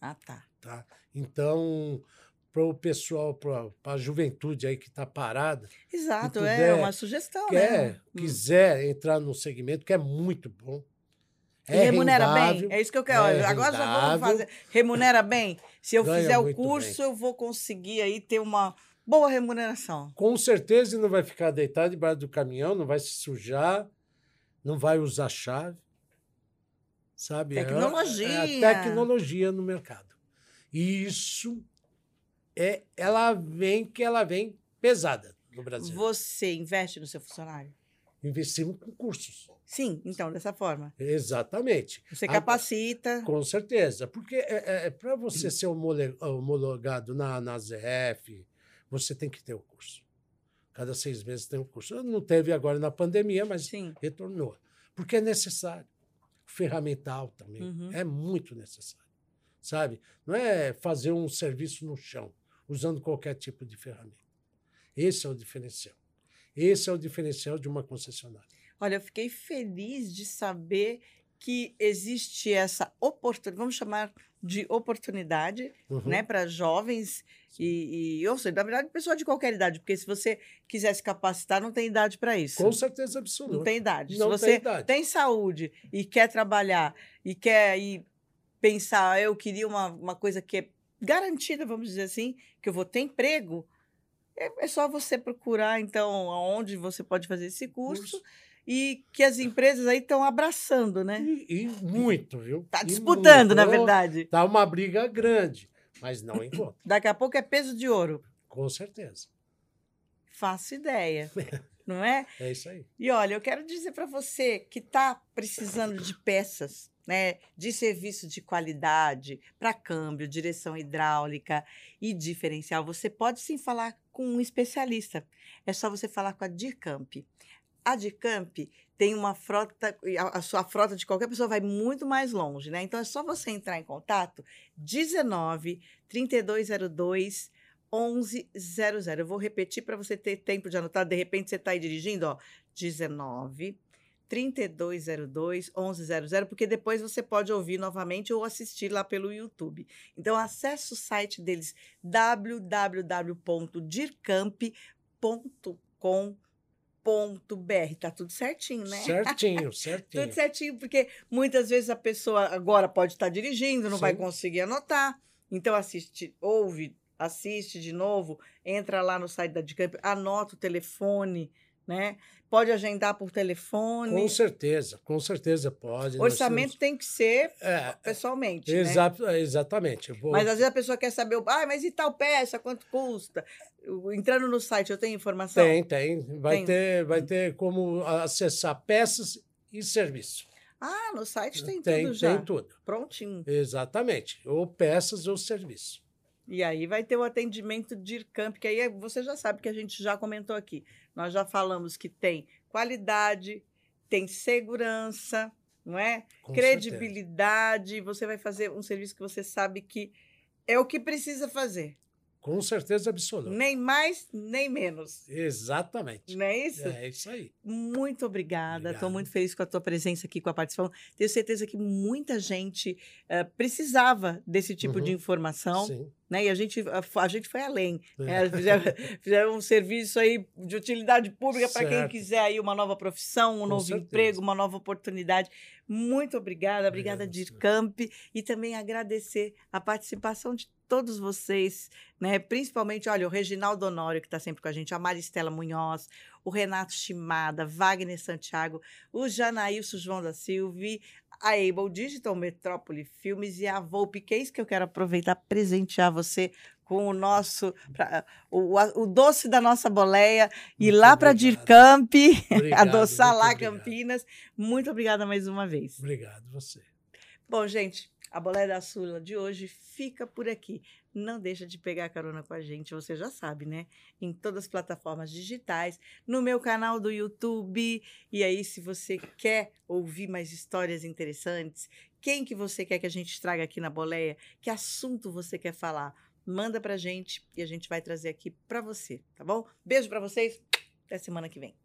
Ah, tá. tá? Então, para o pessoal, para a juventude aí que está parada, Exato, é puder, uma sugestão, quer, né? Hum. quiser entrar no segmento, que é muito bom. E remunera rendável, bem? É isso que eu quero. é Agora já vamos rendável. fazer. Remunera bem? Se eu Ganha fizer o curso, bem. eu vou conseguir aí ter uma boa remuneração. Com certeza não vai ficar deitado debaixo do caminhão, não vai se sujar, não vai usar chave. Sabe? É a- Tecnologia. É a tecnologia no mercado. E isso é, ela vem que ela vem pesada no Brasil. Você investe no seu funcionário? Investimos com cursos. Sim, então, dessa forma. Exatamente. Você capacita. Com certeza. Porque é, para você ser homologado na, na ZF, você tem que ter o curso. Cada seis meses tem um curso. Não teve agora na pandemia, mas Sim. retornou. Porque é necessário. Ferramental também. Uhum. É muito necessário. Sabe? Não é fazer um serviço no chão, usando qualquer tipo de ferramenta. Esse é o diferencial. Esse é o diferencial de uma concessionária. Olha, eu fiquei feliz de saber que existe essa oportunidade, vamos chamar de oportunidade, Uhum. né, para jovens e, e, ou seja, na verdade, pessoa de qualquer idade, porque se você quiser se capacitar, não tem idade para isso. Com certeza absoluta. Não tem idade. Não se você tem idade. tem saúde e quer trabalhar e quer ir pensar, "Ah, eu queria uma, uma coisa que é garantida, vamos dizer assim, que eu vou ter emprego, é, é só você procurar, então, aonde você pode fazer esse curso, Curso. e que as empresas aí estão abraçando, né? E, e muito, viu? Tá E disputando, muito. na verdade. Tá uma briga grande, mas não encontra. Daqui a pouco é peso de ouro. Com certeza. Faço ideia. Não é? É isso aí. E olha, eu quero dizer para você que está precisando de peças, né, de serviço de qualidade para câmbio, direção hidráulica e diferencial, você pode sim falar com um especialista. É só você falar com a Dircamp. A Dircamp tem uma frota, e a, a sua frota de qualquer pessoa vai muito mais longe, né? Então é só você entrar em contato 19 3202 1100. Eu vou repetir para você ter tempo de anotar. De repente você está aí dirigindo, ó. 19 3202 1100, porque depois você pode ouvir novamente ou assistir lá pelo YouTube. Então, acesse o site deles www.dircamp.com.br. Tá tudo certinho, né? Certinho, certinho. tudo certinho, porque muitas vezes a pessoa agora pode estar dirigindo, não vai Sim. conseguir anotar. Então, assiste, ouve, assiste de novo, entra lá no site da Dicamp, anota o telefone, né? Pode agendar por telefone. Com certeza, com certeza pode. nós Orçamento tem que ser temos- É, pessoalmente, né? exa exatamente. Vou- Mas às vezes a pessoa quer saber, ah, mas e tal peça, quanto custa? Entrando no site, eu tenho informação? Tem, tem. Vai, Tem. Ter, vai ter como acessar peças e serviço. Ah, no site tem, tem, tudo já. tem tudo. Prontinho. Exatamente. Ou peças ou serviço. E aí vai ter o atendimento de IRCAMP, que aí é- você já sabe que a gente já comentou aqui. Nós já falamos que tem qualidade, tem segurança, não é? Com Credibilidade. Você vai fazer um serviço que você sabe que é o que precisa fazer. Com certeza absoluta. Nem mais, nem menos. Exatamente. Não é isso? É isso aí. Muito obrigada. Estou muito feliz com a tua presença aqui, com a participação. Tenho certeza que muita gente eh, precisava desse tipo de Uhum. informação, Sim. né? E a gente, a, a gente foi além. É. né? Fizeram, fizeram um serviço aí de utilidade pública para quem quiser aí uma nova profissão, um Com novo certeza. emprego, uma nova oportunidade. Muito obrigada, obrigada, Obrigado, Dircamp, e também agradecer a participação de todos vocês, né? Principalmente, olha, o Reginaldo Honório, que está sempre com a gente, a Maristela Munhoz, o Renato Chimada, Wagner Santiago, o Janaílson João da Silva, a Able Digital Metrópole Filmes e a Volpe Case, que eu quero aproveitar presentear você com o nosso, pra- o, o doce da nossa boleia, e lá para. Dircamp, Obrigado, adoçar lá obrigado. Campinas. Muito obrigada mais uma vez. Obrigado, você. Bom, gente, a boleia da Sula de hoje fica por aqui. Não deixa de pegar carona com a gente, você já sabe, né? Em todas as plataformas digitais, no meu canal do YouTube. E aí, se você quer ouvir mais histórias interessantes, quem que você quer que a gente traga aqui na boleia? Que assunto você quer falar? Manda pra gente e a gente vai trazer aqui pra você, tá bom? Beijo pra vocês. Até semana que vem.